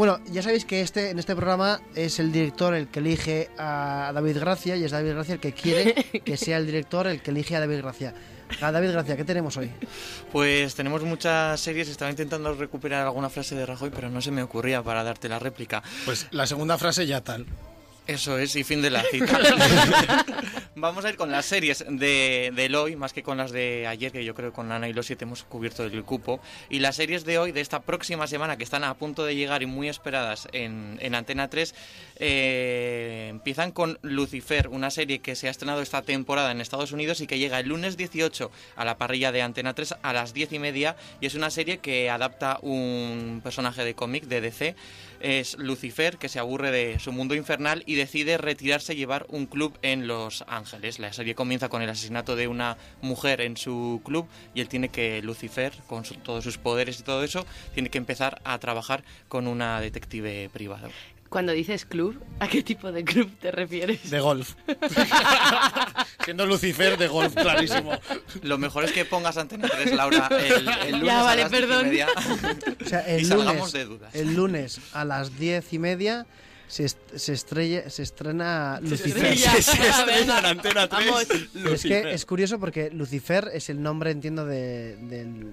Bueno, ya sabéis que este en este programa es el director el que elige a David Gracia y es David Gracia el que quiere que sea el director el que elige a David Gracia. A David Gracia, ¿qué tenemos hoy? Pues tenemos muchas series, estaba intentando recuperar alguna frase de Rajoy, pero no se me ocurría para darte la réplica. Pues la segunda frase ya tal. Eso es, y fin de la cita. Vamos a ir con las series de, del hoy, más que con las de ayer, que yo creo que con Ana y los siete hemos cubierto el cupo. Y las series de hoy, de esta próxima semana, que están a punto de llegar y muy esperadas en, en Antena 3, eh, empiezan con Lucifer, una serie que se ha estrenado esta temporada en Estados Unidos y que llega el lunes 18 a la parrilla de Antena 3 a las 10 y media. Y es una serie que adapta un personaje de cómic de DC es Lucifer, que se aburre de su mundo infernal y decide retirarse y llevar un club en Los Ángeles. La serie comienza con el asesinato de una mujer en su club y él tiene que, Lucifer, con su- todos sus poderes y todo eso, tiene que empezar a trabajar con una detective privada. Cuando dices club, ¿a qué tipo de club te refieres? De golf. Siendo Lucifer de golf, clarísimo. Lo mejor es que pongas Antena 3, Laura, el, el lunes Ya, a vale, las diez y perdón. media. O sea, Y el salgamos lunes, de dudas. el lunes a las diez y media se, est- se, estrella, se estrena Lucifer. estrella. Se estrena en Antena 3. Vamos. Es que es curioso porque Lucifer es el nombre, entiendo, de, del,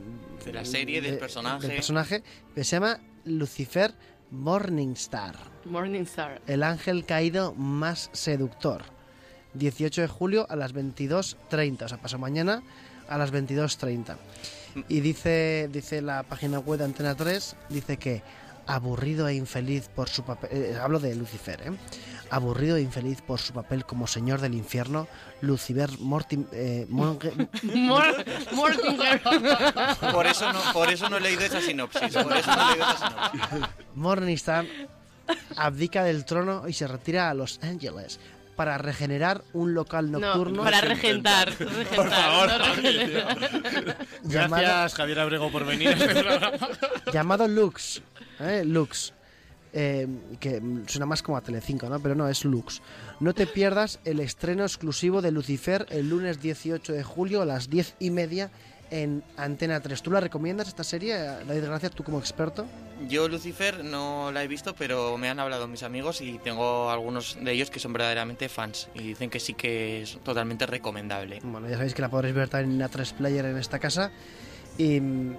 De la serie, del personaje. del personaje, se llama Lucifer Morningstar, Morningstar. el ángel caído más seductor. 18 de julio a las 22.30, o sea, pasado mañana a las 22.30. Y dice, dice la página web de Antena 3, dice que aburrido e infeliz por su papel, eh, hablo de Lucifer, ¿eh? aburrido e infeliz por su papel como señor del infierno, Lucifer Mortim, eh, Mortinger. Por eso, no, por eso no he leído esa sinopsis. Por eso no he leído esa sinopsis. Morningstar abdica del trono y se retira a Los Ángeles para regenerar un local nocturno No, para regentar. regentar, Por favor. no regenerar. llamado, Gracias, Javier Abrego, por venir este llamado Lux. ¿Eh? Lux. Eh, que suena más como a Telecinco, ¿no? Pero no, es Lux. No te pierdas el estreno exclusivo de Lucifer el lunes 18 de julio a las 10 y media en Antena 3. ¿Tú la recomiendas esta serie, David Gracia, tú como experto? Yo Lucifer no la he visto, pero me han hablado mis amigos y tengo algunos de ellos que son verdaderamente fans y dicen que sí que es totalmente recomendable. Bueno, ya sabéis que la podréis ver también en A3 Player en esta casa. ¿Y mm,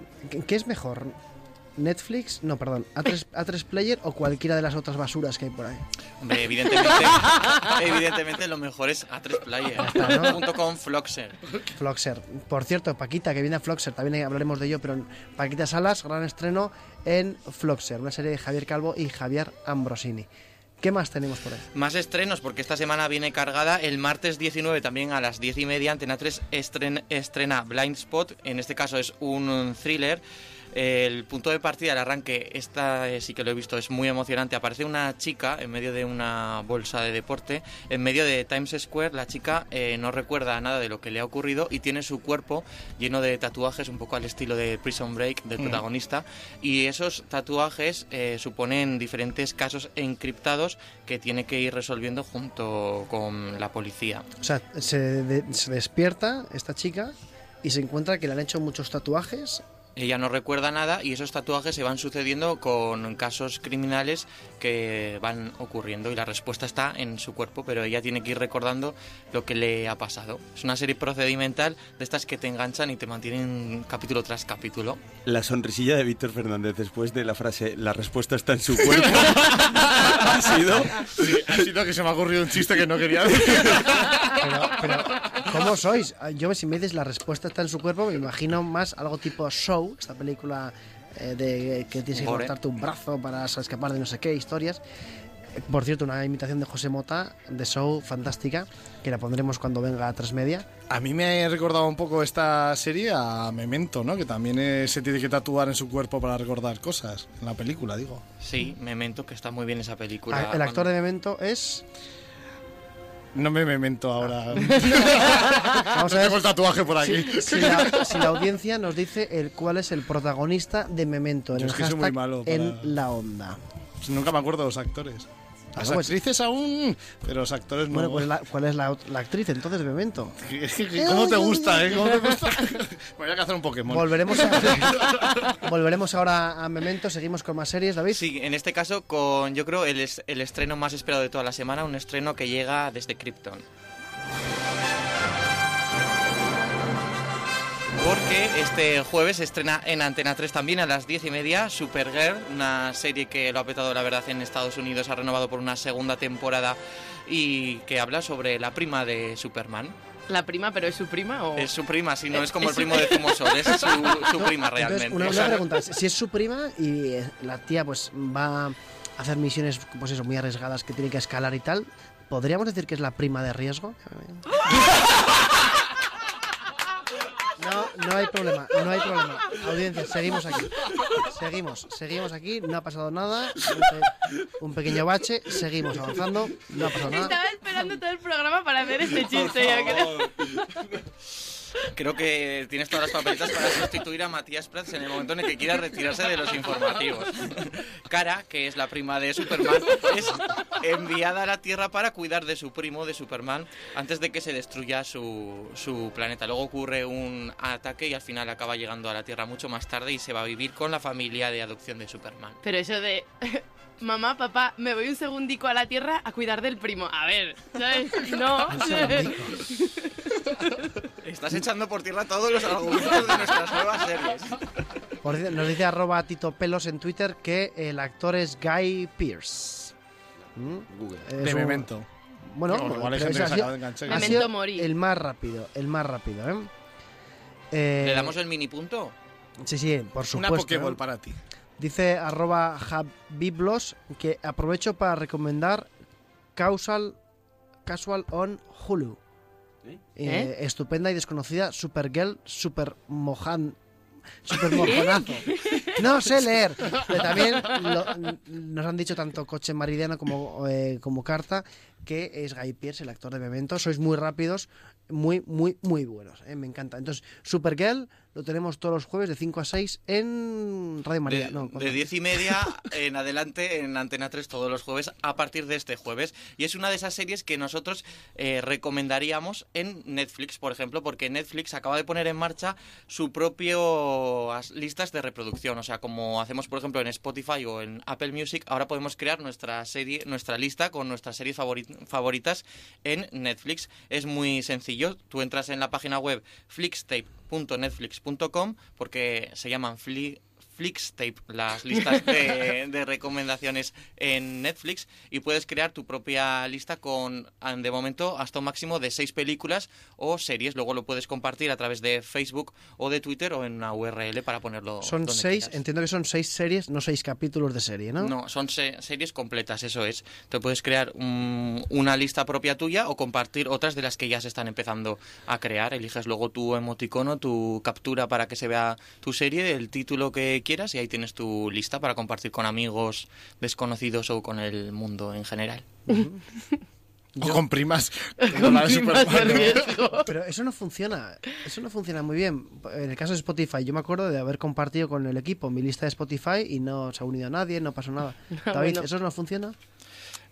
qué es mejor? ¿Netflix? No, perdón. ¿A3, A3 Player o cualquiera de las otras basuras que hay por ahí? Hombre, evidentemente, evidentemente lo mejor es A3 Player. Junto con Floxer. Floxer. Por cierto, Paquita, que viene a Floxer, también hablaremos de ello, pero en Paquita Salas, gran estreno en Floxer, una serie de Javier Calvo y Javier Ambrosini. ¿Qué más tenemos por ahí? Más estrenos, porque esta semana viene cargada. El martes 19, también a las 10 y media, Antena 3 estren- estrena Blind Spot. En este caso es un thriller. El punto de partida, el arranque, esta eh, sí que lo he visto, es muy emocionante. Aparece una chica en medio de una bolsa de deporte, en medio de Times Square. La chica eh, no recuerda nada de lo que le ha ocurrido y tiene su cuerpo lleno de tatuajes, un poco al estilo de Prison Break del protagonista. Y esos tatuajes eh, suponen diferentes casos encriptados que tiene que ir resolviendo junto con la policía. O sea, se, de- se despierta esta chica y se encuentra que le han hecho muchos tatuajes. Ella no recuerda nada y esos tatuajes se van sucediendo con casos criminales que van ocurriendo y la respuesta está en su cuerpo, pero ella tiene que ir recordando lo que le ha pasado. Es una serie procedimental de estas que te enganchan y te mantienen capítulo tras capítulo. La sonrisilla de Víctor Fernández después de la frase la respuesta está en su cuerpo ha sido Sí, ha sido que se me ha ocurrido un chiste que no quería decir. Pero, pero, ¿cómo sois? Yo, si me dices la respuesta está en su cuerpo, me imagino más algo tipo Show, esta película eh, de que tienes que cortarte un brazo para escapar de no sé qué historias. Eh, Por cierto, una imitación de José Mota de Show fantástica, que la pondremos cuando venga a tres media. A mí me ha recordado un poco esta serie a Memento, ¿no? Que también eh, se tiene que tatuar en su cuerpo para recordar cosas. En la película, digo. Sí, Memento, que está muy bien esa película. Ah, El actor de Memento es. No me memento ahora. Vamos a Tengo el ver tatuaje por aquí. si, si la, si la audiencia nos dice el cuál es el protagonista de Memento en Yo el es que soy muy malo para- en la onda. Nunca me acuerdo de los actores. Las Bueno, pues- actrices aún, pero los actores no. Bueno, pues la- ¿cuál es la, actriz entonces de Memento? Es que, ¿Cómo te gusta, eh? ¿Cómo te gusta? Voy a hacer un Pokémon. Volveremos, a- volveremos ahora a Memento, seguimos con más series, David. Sí, en este caso con, yo creo, el estreno más esperado de toda la semana, un estreno que llega desde Krypton. Porque este jueves se estrena en Antena 3 también a las 10 y media Supergirl, una serie que lo ha petado la verdad en Estados Unidos, ha renovado por una segunda temporada y que habla sobre la prima de Superman. ¿La prima, pero es su prima o...? Es su prima, si no Es- es como el primo de Zumosol, es su, su prima Entonces, realmente. una, O una sea, pregunta, si es su prima y eh, la tía pues va a hacer misiones pues eso, muy arriesgadas que tiene que escalar y tal, ¿podríamos decir que es la prima de riesgo? No, no hay problema, no hay problema. Audiencia, seguimos aquí. Seguimos, seguimos aquí, no ha pasado nada. Un, pe- un pequeño bache, seguimos avanzando, no ha pasado nada. Estaba esperando todo el programa para hacer este chiste, yo creo. Creo que tienes todas las papeletas para sustituir a Matías Prats en el momento en el que quiera retirarse de los informativos. Cara, que es la prima de Superman, es enviada a la Tierra para cuidar de su primo, de Superman, antes de que se destruya su, su planeta. Luego ocurre un ataque y al final acaba llegando a la Tierra mucho más tarde y se va a vivir con la familia de adopción de Superman. Pero eso de... Mamá, papá, me voy un segundico a la tierra a cuidar del primo. A ver, ¿sabes? No. Estás echando por tierra todos los argumentos de nuestras nuevas series. Por nos dice arroba Tito Pelos en Twitter que el actor es Guy Pearce. ¿Mm? Google. Es De un- Memento. Bueno, No, igual pero ha sido- ha sido el más rápido, el más rápido, ¿eh? Eh, ¿Le damos el mini punto? Sí, sí, por Una supuesto. Pokéball ¿eh? para ti. Dice arroba Javiblos que aprovecho para recomendar Causal, Casual on Hulu. ¿Eh? Eh, Estupenda y desconocida Supergirl Super Mojan. Super mojonazo. No sé leer. Pero también lo- nos han dicho tanto Coche Maridiano como, eh, como Carta que es Guy Pearce, el actor de Memento. Sois muy rápidos, muy, muy, muy buenos. eh, me encanta. Entonces, Supergirl lo tenemos todos los jueves de 5 a 6 en Radio María. De, no, de ¿cuándo? 10 y media en adelante en Antena 3 todos los jueves a partir de este jueves. Y es una de esas series que nosotros eh, recomendaríamos en Netflix, por ejemplo, porque Netflix acaba de poner en marcha su propio as- listas de reproducción. O sea, como hacemos, por ejemplo, en Spotify o en Apple Music, ahora podemos crear nuestra serie, nuestra lista con nuestras series favori- favoritas en Netflix. Es muy sencillo. Tú entras en la página web flixtape.netflix.com porque se llaman Fli- Flixtape, las listas de, de recomendaciones en Netflix y puedes crear tu propia lista con, ah, de momento, hasta un máximo de seis películas o series. Luego lo puedes compartir a través de Facebook o de Twitter o en una URL para ponerlo Son donde seis, quieras. entiendo que son seis series, no seis capítulos de serie, ¿no? No, son se- series completas, eso es. Te puedes crear un- una lista propia tuya o compartir otras de las que ya se están empezando a crear. Eliges luego tu emoticono, tu captura para que se vea tu serie, el título que quieras y ahí tienes tu lista para compartir con amigos desconocidos o con el mundo en general. O con primas. la. Pero eso no funciona, eso no funciona muy bien. En el caso de Spotify, yo me acuerdo de haber compartido con el equipo mi lista de Spotify y no se ha unido a nadie, no pasó nada. David, bueno. ¿eso no funciona?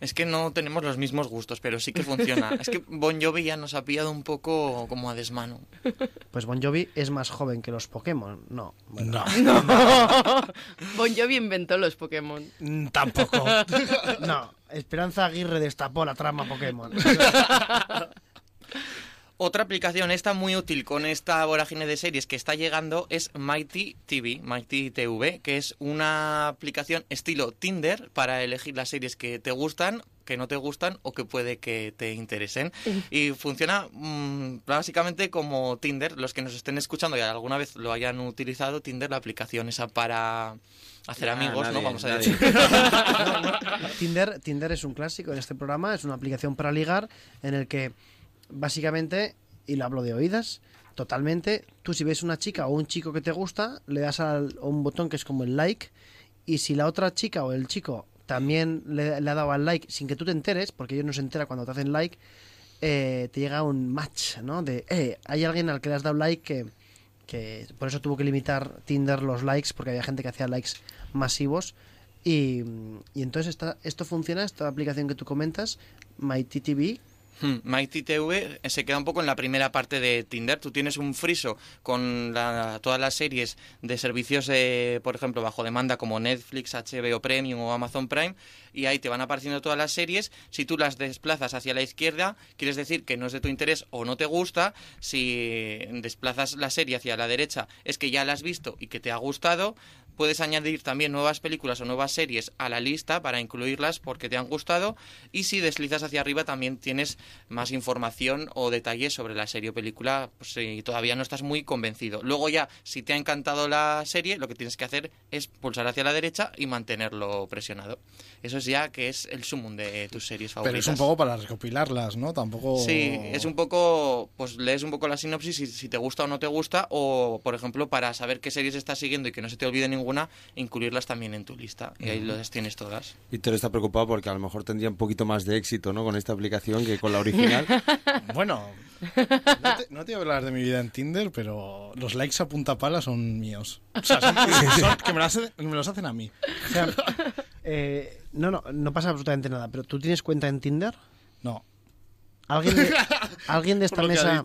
Es que no tenemos los mismos gustos, pero sí que funciona. es que Bon Jovi ya nos ha pillado un poco como a desmano. Pues Bon Jovi es más joven que los Pokémon. No. bueno, No, Bon Jovi inventó los Pokémon. mm, tampoco. no. Esperanza Aguirre destapó la trama Pokémon. Otra aplicación esta muy útil con esta vorágine de series que está llegando es Mighty TV, Mighty TV, que es una aplicación estilo Tinder para elegir las series que te gustan, que no te gustan o que puede que te interesen. Y funciona mm, básicamente como Tinder. Los que nos estén escuchando y alguna vez lo hayan utilizado, Tinder, la aplicación esa para hacer Ah, amigos, ¿no? nadie, Vamos a decir. Tinder, Tinder es un clásico en este programa, es una aplicación para ligar en el que básicamente, y lo hablo de oídas, totalmente, tú si ves una chica o un chico que te gusta, le das al- un botón que es como el like, y si la otra chica o el chico también le, ha dado al like sin que tú te enteres, porque ellos no se entera cuando te hacen like, eh, te llega un match, ¿no? De, eh, hay alguien al que le has dado like que, que por eso tuvo que limitar Tinder los likes, porque había gente que hacía likes masivos. Y, y entonces esta, esto funciona, esta aplicación que tú comentas, MyTTV, Mighty TV se queda un poco en la primera parte de Tinder. Tú tienes un friso con la- todas las series de servicios, eh, por ejemplo, bajo demanda como Netflix, HBO Premium o Amazon Prime, y ahí te van apareciendo todas las series. Si tú las desplazas hacia la izquierda, quieres decir que no es de tu interés o no te gusta. Si desplazas la serie hacia la derecha, es que ya la has visto y que te ha gustado. Puedes añadir también nuevas películas o nuevas series a la lista para incluirlas porque te han gustado. Y si deslizas hacia arriba también tienes más información o detalles sobre la serie o película pues, si todavía no estás muy convencido. Luego ya, si te ha encantado la serie, lo que tienes que hacer es pulsar hacia la derecha y mantenerlo presionado. Eso es ya que es el sumum de tus series Pero favoritas. es un poco para recopilarlas, ¿no? Tampoco... Sí, es un poco, pues lees un poco la sinopsis si, si te gusta o no te gusta, o por ejemplo, para saber qué series estás siguiendo y que no se te olvide ninguna, incluirlas también en tu lista. Y ahí las tienes todas. Víctor está preocupado porque a lo mejor tendría un poquito más de éxito ¿no? con esta aplicación que con la original. Bueno, no te, no te voy a hablar de mi vida en Tinder, pero los likes a punta pala son míos. O sea, son, son que me, las hacen- me los hacen a mí. O sea, eh, no, no, no pasa absolutamente nada, pero ¿tú tienes cuenta en Tinder? No. ¿Alguien de, ¿alguien de esta mesa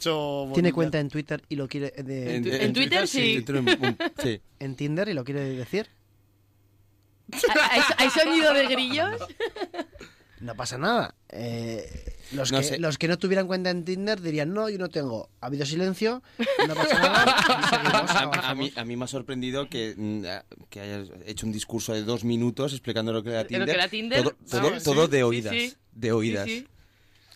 tiene cuenta en Twitter y lo quiere de- en, En Twitter sí. Sí. Tinder y lo quiere decir? ¿Hay, hay sonido de grillos? No pasa nada. Eh, los, No que, sé. los que no tuvieran cuenta en Tinder dirían, no, yo no tengo. Ha habido silencio, no pasa nada. A, a mí, a mí me ha sorprendido que, mm, que hayas hecho un discurso de dos minutos explicando lo que era Lo Tinder. que era Tinder, Todo, todo- vamos, todo sí, de sí, oídas. sí. De oídas.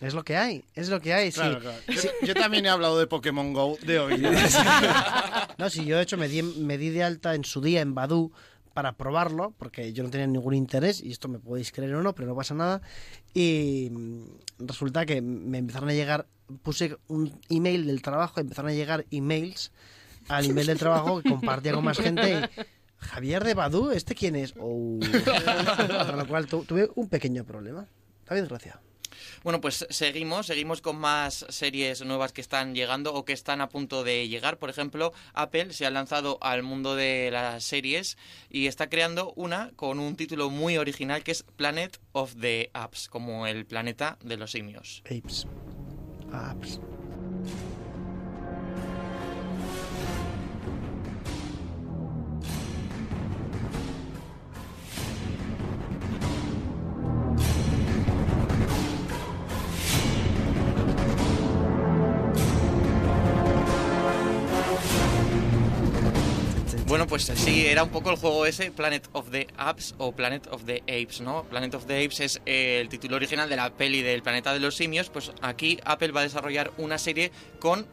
Es lo que hay, es lo que hay. sí. Claro. Yo, yo también he hablado de Pokémon Go de hoy. No, sí, yo de hecho me di, me di de alta en su día en Badu para probarlo, porque yo no tenía ningún interés, y esto me podéis creer o no, pero no pasa nada. Y resulta que me empezaron a llegar, puse un email del trabajo, empezaron a llegar emails al email del trabajo que compartía con más gente. y, Javier de Badu, ¿este quién es? Oh. Con lo cual tu- tuve un pequeño problema. David, gracias. Bueno, pues seguimos, seguimos con más series nuevas que están llegando o que están a punto de llegar. Por ejemplo, Apple se ha lanzado al mundo de las series y está creando una con un título muy original que es Planet of the Apps, como el planeta de los simios. Apes. Apps. Pues sí, era un poco el juego ese, Planet of the Apps o Planet of the Apes, ¿no? Planet of the Apes es eh, el título original de la peli del planeta de los simios, pues aquí Apple va a desarrollar una serie con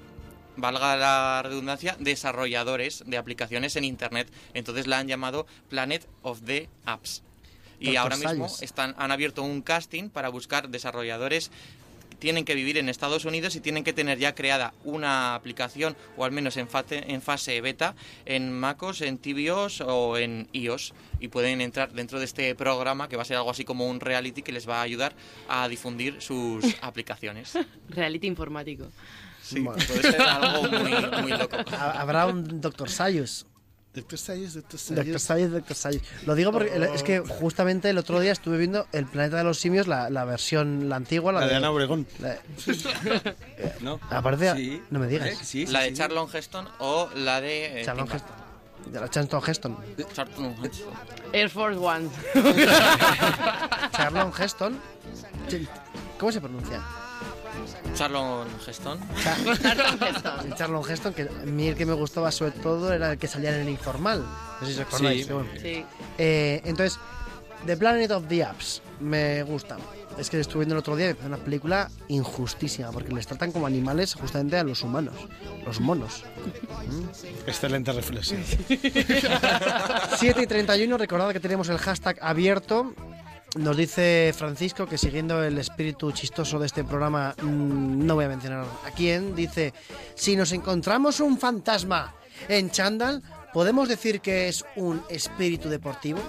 valga la redundancia, desarrolladores de aplicaciones en Internet. Entonces la han llamado Planet of the Apps. Y ahora mismo están, han abierto un casting para buscar desarrolladores tienen que vivir en Estados Unidos y tienen que tener ya creada una aplicación, o al menos en fase, en fase beta, en MacOS, en tvOS o en iOS. Y pueden entrar dentro de este programa, que va a ser algo así como un reality que les va a ayudar a difundir sus aplicaciones. Reality informático. Sí, Bueno. puede ser algo muy, muy loco. Ha- Habrá un Dr. Sayus. Doctor Sayus, Doctor Doctor Sayus. Sayus, Doctor. Lo digo porque es que justamente el otro día estuve viendo El Planeta de los Simios, la, la versión, la antigua, la, La de Ana Obregón. la- ¿No? Aparte, Sí. no me digas. ¿Eh? Sí, sí, La de sí. Charlon Heston o la de... eh, Charlton Tim Heston. De la Charlton Heston. Charlton Heston. Air Force One. Charlton Heston. ¿Cómo se pronuncia? Charlon Heston. Cha- Sí, Charlton Heston, que a mí el que me gustaba sobre todo era el que salía en el informal. No sé si os acordáis. Sí. bueno. Sí. Eh, entonces, The Planet of the Apps me gusta. Es que estuve viendo el otro día una película injustísima porque les tratan como animales justamente a los humanos, los monos. Excelente reflexión. 7 y 31, recordad que tenemos el hashtag abierto. Nos dice Francisco que siguiendo el espíritu chistoso de este programa, mm, no voy a mencionar a quién, dice, si nos encontramos un fantasma en Chandal, ¿podemos decir que es un espíritu deportivo?